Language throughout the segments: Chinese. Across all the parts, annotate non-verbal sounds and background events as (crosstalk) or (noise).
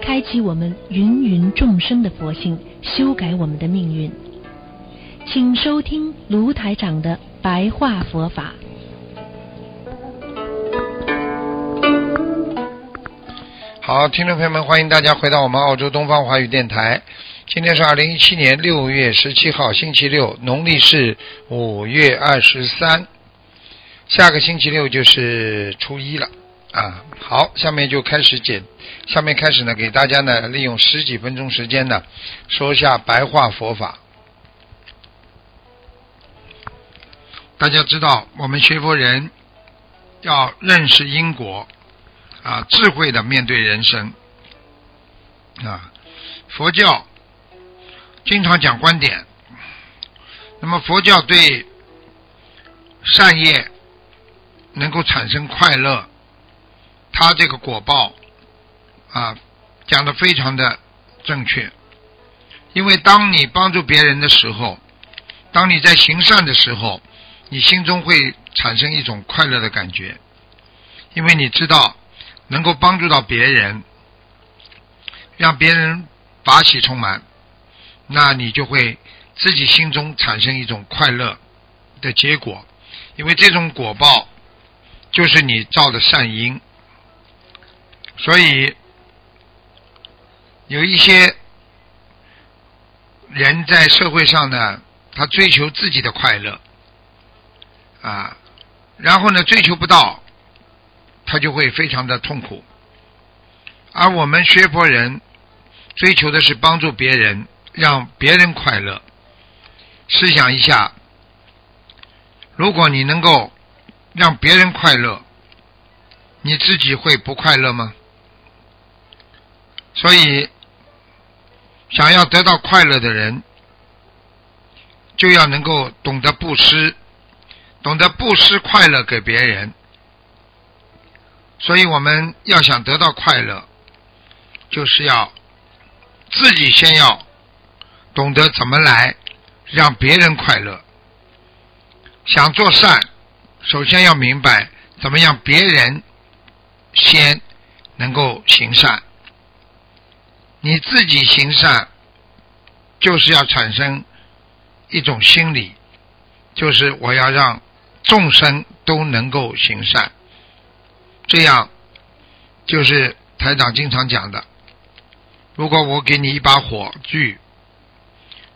开启我们芸芸众生的佛性，修改我们的命运。请收听卢台长的白话佛法。好，听众朋友们，欢迎大家回到我们澳洲东方华语电台。今天是二零一七年六月十七号，星期六，农历是五月二十三。下个星期六就是初一了啊。好，下面就开始解，下面开始呢，给大家呢利用十几分钟时间呢，说一下白话佛法。大家知道，我们学佛人要认识因果。啊，智慧的面对人生啊，佛教经常讲观点。那么佛教对善业能够产生快乐，它这个果报啊讲的非常的正确。因为当你帮助别人的时候，当你在行善的时候，你心中会产生一种快乐的感觉，因为你知道。能够帮助到别人，让别人法喜充满，那你就会自己心中产生一种快乐的结果，因为这种果报就是你造的善因。所以有一些人在社会上呢，他追求自己的快乐啊，然后呢追求不到。他就会非常的痛苦，而我们学佛人追求的是帮助别人，让别人快乐。试想一下，如果你能够让别人快乐，你自己会不快乐吗？所以，想要得到快乐的人，就要能够懂得布施，懂得布施快乐给别人。所以我们要想得到快乐，就是要自己先要懂得怎么来让别人快乐。想做善，首先要明白怎么样别人先能够行善。你自己行善，就是要产生一种心理，就是我要让众生都能够行善。这样，就是台长经常讲的。如果我给你一把火炬，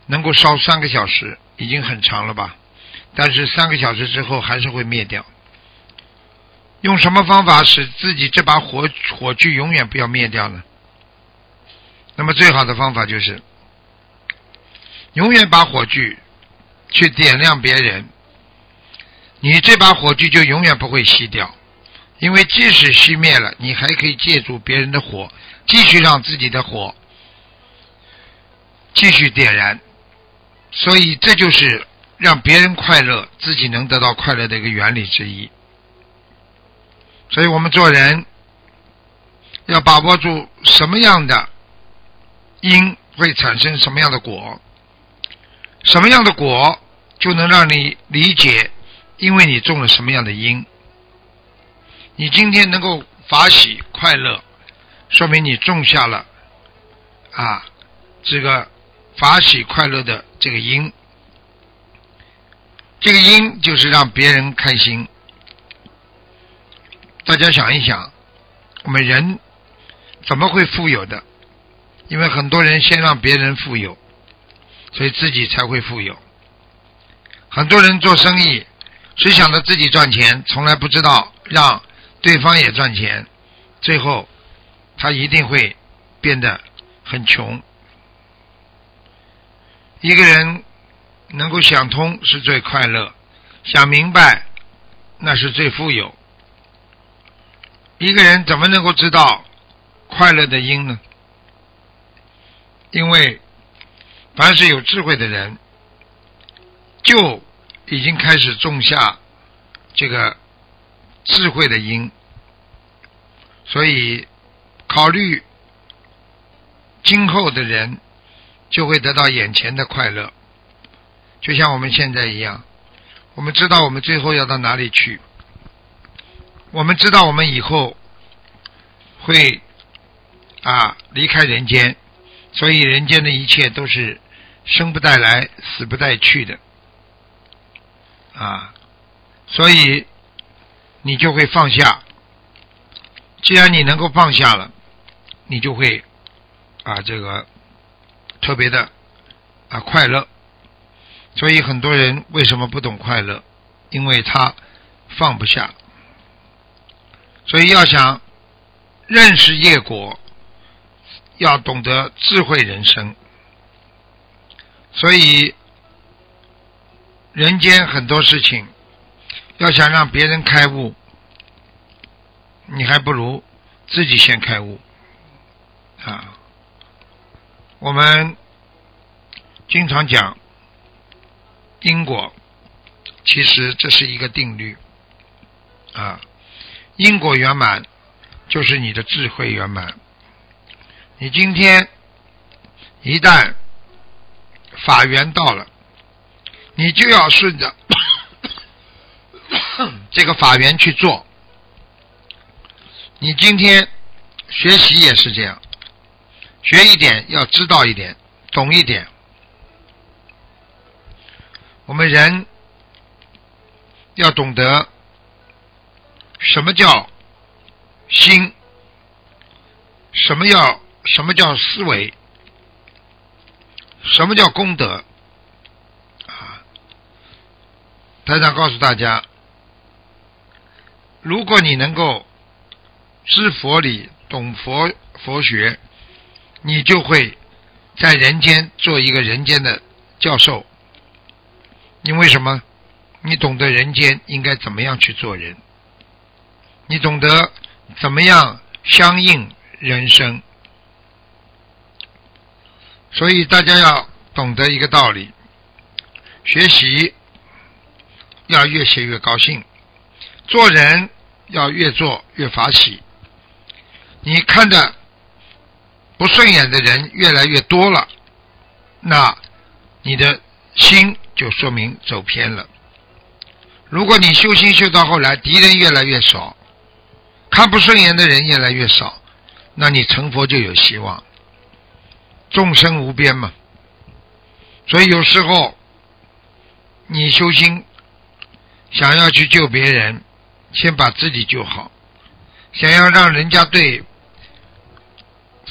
能够烧三个小时，已经很长了吧？但是三个小时之后还是会灭掉。用什么方法使自己这把火火炬永远不要灭掉呢？那么最好的方法就是，永远把火炬去点亮别人，你这把火炬就永远不会熄掉。因为即使熄灭了，你还可以借助别人的火，继续让自己的火继续点燃。所以这就是让别人快乐，自己能得到快乐的一个原理之一。所以我们做人要把握住什么样的因会产生什么样的果，什么样的果就能让你理解，因为你种了什么样的因。你今天能够法喜快乐，说明你种下了啊这个法喜快乐的这个因。这个因就是让别人开心。大家想一想，我们人怎么会富有的？因为很多人先让别人富有，所以自己才会富有。很多人做生意只想着自己赚钱，从来不知道让。对方也赚钱，最后他一定会变得很穷。一个人能够想通是最快乐，想明白那是最富有。一个人怎么能够知道快乐的因呢？因为凡是有智慧的人，就已经开始种下这个智慧的因，所以考虑今后的人就会得到眼前的快乐，就像我们现在一样，我们知道我们最后要到哪里去，我们知道我们以后会啊离开人间，所以人间的一切都是生不带来，死不带去的。啊，所以你就会放下。既然你能够放下了，你就会啊，这个特别的啊快乐。所以很多人为什么不懂快乐？因为他放不下。所以要想认识业果，要懂得智慧人生。所以。人间很多事情，要想让别人开悟，你还不如自己先开悟啊！我们经常讲因果，其实这是一个定律啊。因果圆满就是你的智慧圆满。你今天一旦法缘到了。你就要顺着 (coughs) 这个法源去做。你今天学习也是这样，学一点要知道一点，懂一点。我们人要懂得什么叫心，什么叫什么叫思维，什么叫功德。啊台长告诉大家：如果你能够知佛理、懂佛佛学，你就会在人间做一个人间的教授。因为什么？你懂得人间应该怎么样去做人，你懂得怎么样相应人生。所以大家要懂得一个道理：学习。要越学越高兴，做人要越做越法喜。你看的不顺眼的人越来越多了，那你的心就说明走偏了。如果你修心修到后来，敌人越来越少，看不顺眼的人越来越少，那你成佛就有希望。众生无边嘛，所以有时候你修心。想要去救别人，先把自己救好；想要让人家对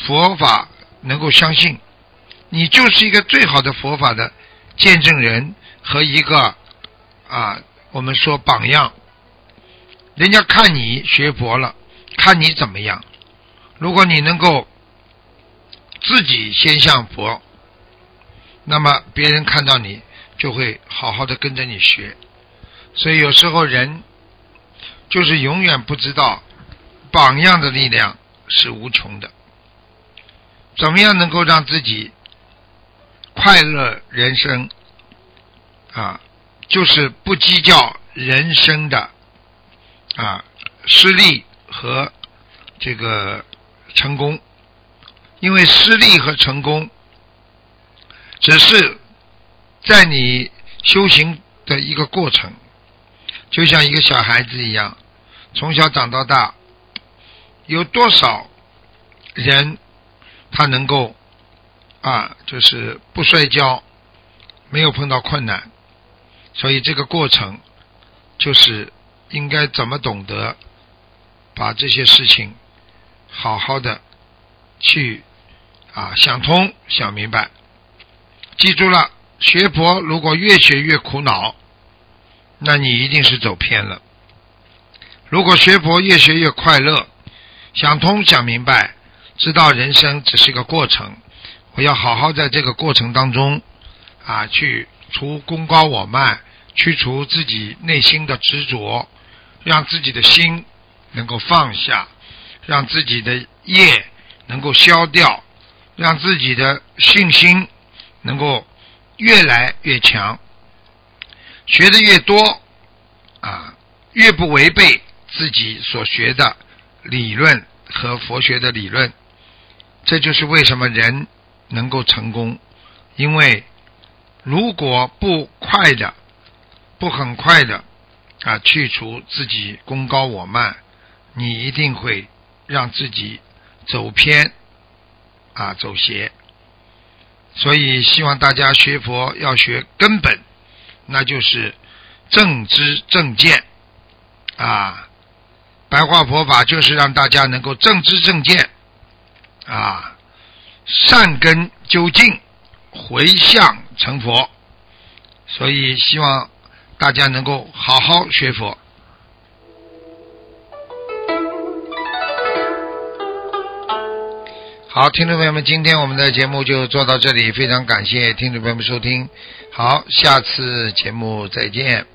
佛法能够相信，你就是一个最好的佛法的见证人和一个啊，我们说榜样。人家看你学佛了，看你怎么样。如果你能够自己先向佛，那么别人看到你就会好好的跟着你学。所以有时候人就是永远不知道榜样的力量是无穷的。怎么样能够让自己快乐人生啊？就是不计较人生的啊失利和这个成功，因为失利和成功只是在你修行的一个过程。就像一个小孩子一样，从小长到大，有多少人他能够啊，就是不摔跤，没有碰到困难，所以这个过程就是应该怎么懂得把这些事情好好的去啊想通想明白，记住了，学佛如果越学越苦恼。那你一定是走偏了。如果学佛越学越快乐，想通想明白，知道人生只是个过程，我要好好在这个过程当中啊，去除功高我慢，去除自己内心的执着，让自己的心能够放下，让自己的业能够消掉，让自己的信心能够越来越强，学的越多啊，越不违背自己所学的理论和佛学的理论。这就是为什么人能够成功，因为如果不快的、不很快的啊去除自己功高我慢，你一定会让自己走偏啊走邪。所以希望大家学佛要学根本，那就是正知正见啊。白话佛法就是让大家能够正知正见。啊，善根究竟，回向成佛，所以希望大家能够好好学佛。好，听众朋友们，今天我们的节目就做到这里，非常感谢听众朋友们收听，好，下次节目再见。